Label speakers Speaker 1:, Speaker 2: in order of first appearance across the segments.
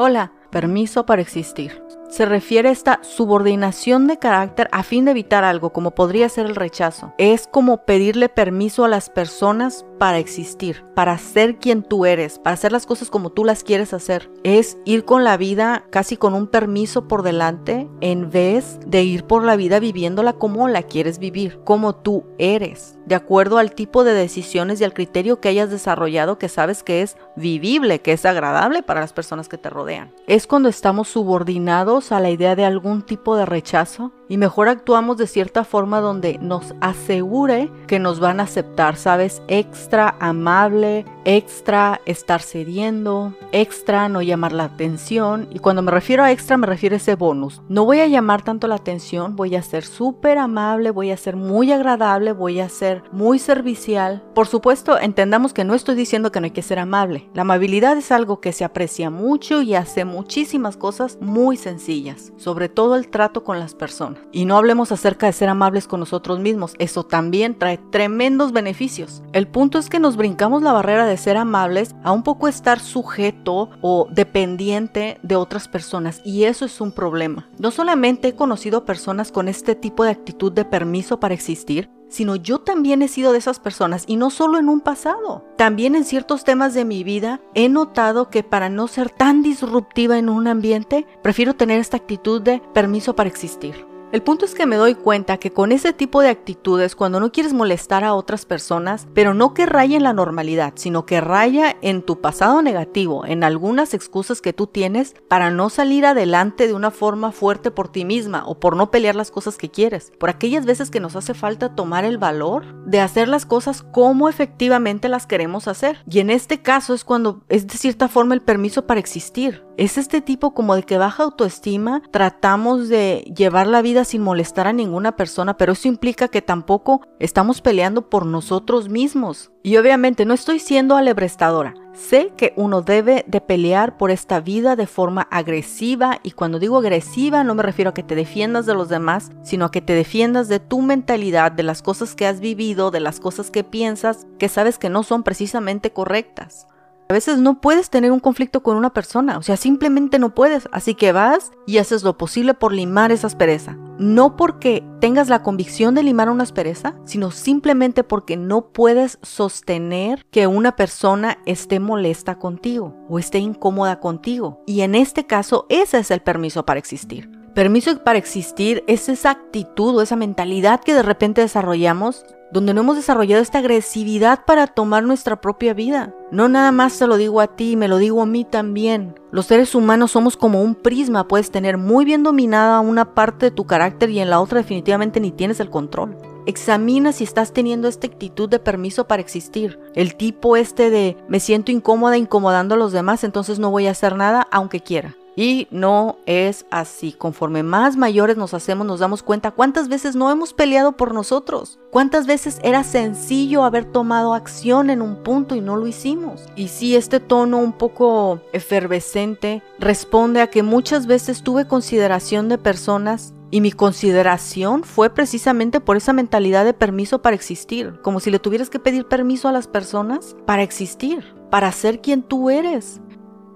Speaker 1: Hola, permiso para existir. Se refiere a esta subordinación de carácter a fin de evitar algo, como podría ser el rechazo. Es como pedirle permiso a las personas para existir, para ser quien tú eres, para hacer las cosas como tú las quieres hacer. Es ir con la vida casi con un permiso por delante en vez de ir por la vida viviéndola como la quieres vivir, como tú eres, de acuerdo al tipo de decisiones y al criterio que hayas desarrollado que sabes que es vivible, que es agradable para las personas que te rodean. Cuando estamos subordinados a la idea de algún tipo de rechazo y mejor actuamos de cierta forma donde nos asegure que nos van a aceptar, ¿sabes? Extra amable, extra estar cediendo, extra no llamar la atención. Y cuando me refiero a extra me refiero a ese bonus. No voy a llamar tanto la atención, voy a ser súper amable, voy a ser muy agradable, voy a ser muy servicial. Por supuesto, entendamos que no estoy diciendo que no hay que ser amable. La amabilidad es algo que se aprecia mucho y hace muchísimas cosas muy sencillas, sobre todo el trato con las personas. Y no hablemos acerca de ser amables con nosotros mismos, eso también trae tremendos beneficios. El punto es que nos brincamos la barrera de ser amables a un poco estar sujeto o dependiente de otras personas y eso es un problema. No solamente he conocido personas con este tipo de actitud de permiso para existir, sino yo también he sido de esas personas y no solo en un pasado. También en ciertos temas de mi vida he notado que para no ser tan disruptiva en un ambiente, prefiero tener esta actitud de permiso para existir. El punto es que me doy cuenta que con ese tipo de actitudes, cuando no quieres molestar a otras personas, pero no que raya en la normalidad, sino que raya en tu pasado negativo, en algunas excusas que tú tienes para no salir adelante de una forma fuerte por ti misma o por no pelear las cosas que quieres, por aquellas veces que nos hace falta tomar el valor de hacer las cosas como efectivamente las queremos hacer. Y en este caso es cuando es de cierta forma el permiso para existir. Es este tipo como de que baja autoestima, tratamos de llevar la vida sin molestar a ninguna persona, pero eso implica que tampoco estamos peleando por nosotros mismos. Y obviamente no estoy siendo alebrestadora. Sé que uno debe de pelear por esta vida de forma agresiva y cuando digo agresiva no me refiero a que te defiendas de los demás, sino a que te defiendas de tu mentalidad, de las cosas que has vivido, de las cosas que piensas, que sabes que no son precisamente correctas. A veces no puedes tener un conflicto con una persona, o sea, simplemente no puedes, así que vas y haces lo posible por limar esa aspereza. No porque tengas la convicción de limar una aspereza, sino simplemente porque no puedes sostener que una persona esté molesta contigo o esté incómoda contigo. Y en este caso, ese es el permiso para existir. Permiso para existir es esa actitud o esa mentalidad que de repente desarrollamos donde no hemos desarrollado esta agresividad para tomar nuestra propia vida. No nada más te lo digo a ti, me lo digo a mí también. Los seres humanos somos como un prisma, puedes tener muy bien dominada una parte de tu carácter y en la otra definitivamente ni tienes el control. Examina si estás teniendo esta actitud de permiso para existir. El tipo este de me siento incómoda incomodando a los demás, entonces no voy a hacer nada aunque quiera. Y no es así. Conforme más mayores nos hacemos, nos damos cuenta cuántas veces no hemos peleado por nosotros. Cuántas veces era sencillo haber tomado acción en un punto y no lo hicimos. Y sí, este tono un poco efervescente responde a que muchas veces tuve consideración de personas y mi consideración fue precisamente por esa mentalidad de permiso para existir, como si le tuvieras que pedir permiso a las personas para existir, para ser quien tú eres.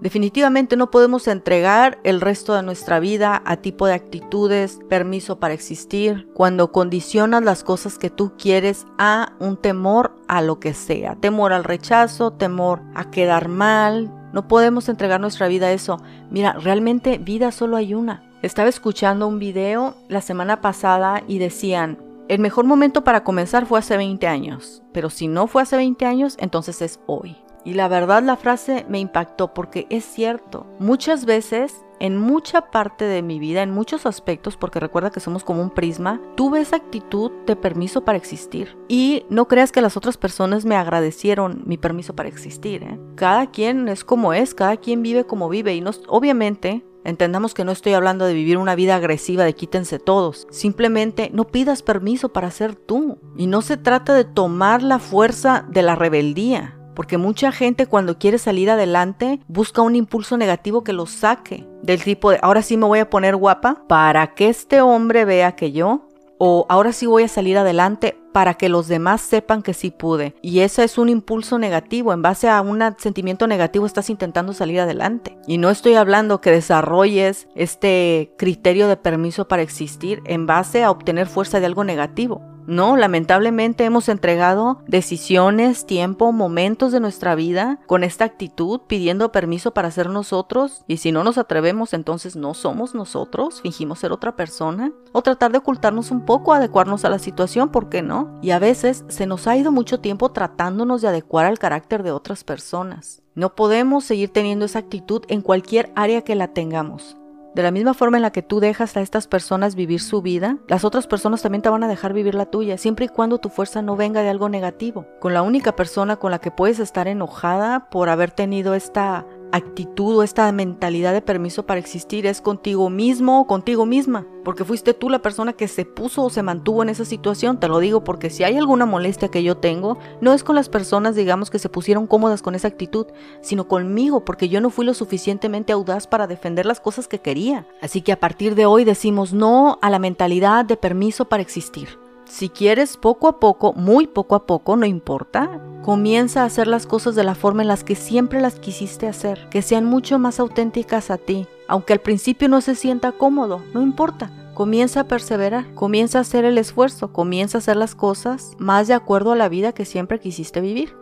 Speaker 1: Definitivamente no podemos entregar el resto de nuestra vida a tipo de actitudes, permiso para existir, cuando condicionas las cosas que tú quieres a un temor a lo que sea, temor al rechazo, temor a quedar mal. No podemos entregar nuestra vida a eso. Mira, realmente vida solo hay una. Estaba escuchando un video la semana pasada y decían, el mejor momento para comenzar fue hace 20 años, pero si no fue hace 20 años, entonces es hoy. Y la verdad la frase me impactó porque es cierto. Muchas veces, en mucha parte de mi vida, en muchos aspectos, porque recuerda que somos como un prisma, tuve esa actitud de permiso para existir. Y no creas que las otras personas me agradecieron mi permiso para existir. ¿eh? Cada quien es como es, cada quien vive como vive. Y no, obviamente Entendamos que no estoy hablando de vivir una vida agresiva de quítense todos. Simplemente no pidas permiso para ser tú. Y no se trata de tomar la fuerza de la rebeldía. Porque mucha gente cuando quiere salir adelante busca un impulso negativo que lo saque del tipo de ahora sí me voy a poner guapa para que este hombre vea que yo o ahora sí voy a salir adelante para que los demás sepan que sí pude. Y ese es un impulso negativo. En base a un sentimiento negativo estás intentando salir adelante. Y no estoy hablando que desarrolles este criterio de permiso para existir en base a obtener fuerza de algo negativo. No, lamentablemente hemos entregado decisiones, tiempo, momentos de nuestra vida con esta actitud pidiendo permiso para ser nosotros y si no nos atrevemos entonces no somos nosotros, fingimos ser otra persona o tratar de ocultarnos un poco, adecuarnos a la situación, ¿por qué no? Y a veces se nos ha ido mucho tiempo tratándonos de adecuar al carácter de otras personas. No podemos seguir teniendo esa actitud en cualquier área que la tengamos. De la misma forma en la que tú dejas a estas personas vivir su vida, las otras personas también te van a dejar vivir la tuya, siempre y cuando tu fuerza no venga de algo negativo. Con la única persona con la que puedes estar enojada por haber tenido esta actitud o esta mentalidad de permiso para existir es contigo mismo o contigo misma, porque fuiste tú la persona que se puso o se mantuvo en esa situación, te lo digo porque si hay alguna molestia que yo tengo, no es con las personas digamos que se pusieron cómodas con esa actitud, sino conmigo, porque yo no fui lo suficientemente audaz para defender las cosas que quería. Así que a partir de hoy decimos no a la mentalidad de permiso para existir. Si quieres poco a poco, muy poco a poco, no importa, comienza a hacer las cosas de la forma en las que siempre las quisiste hacer, que sean mucho más auténticas a ti. Aunque al principio no se sienta cómodo, no importa. Comienza a perseverar, comienza a hacer el esfuerzo, comienza a hacer las cosas más de acuerdo a la vida que siempre quisiste vivir.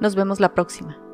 Speaker 1: Nos vemos la próxima.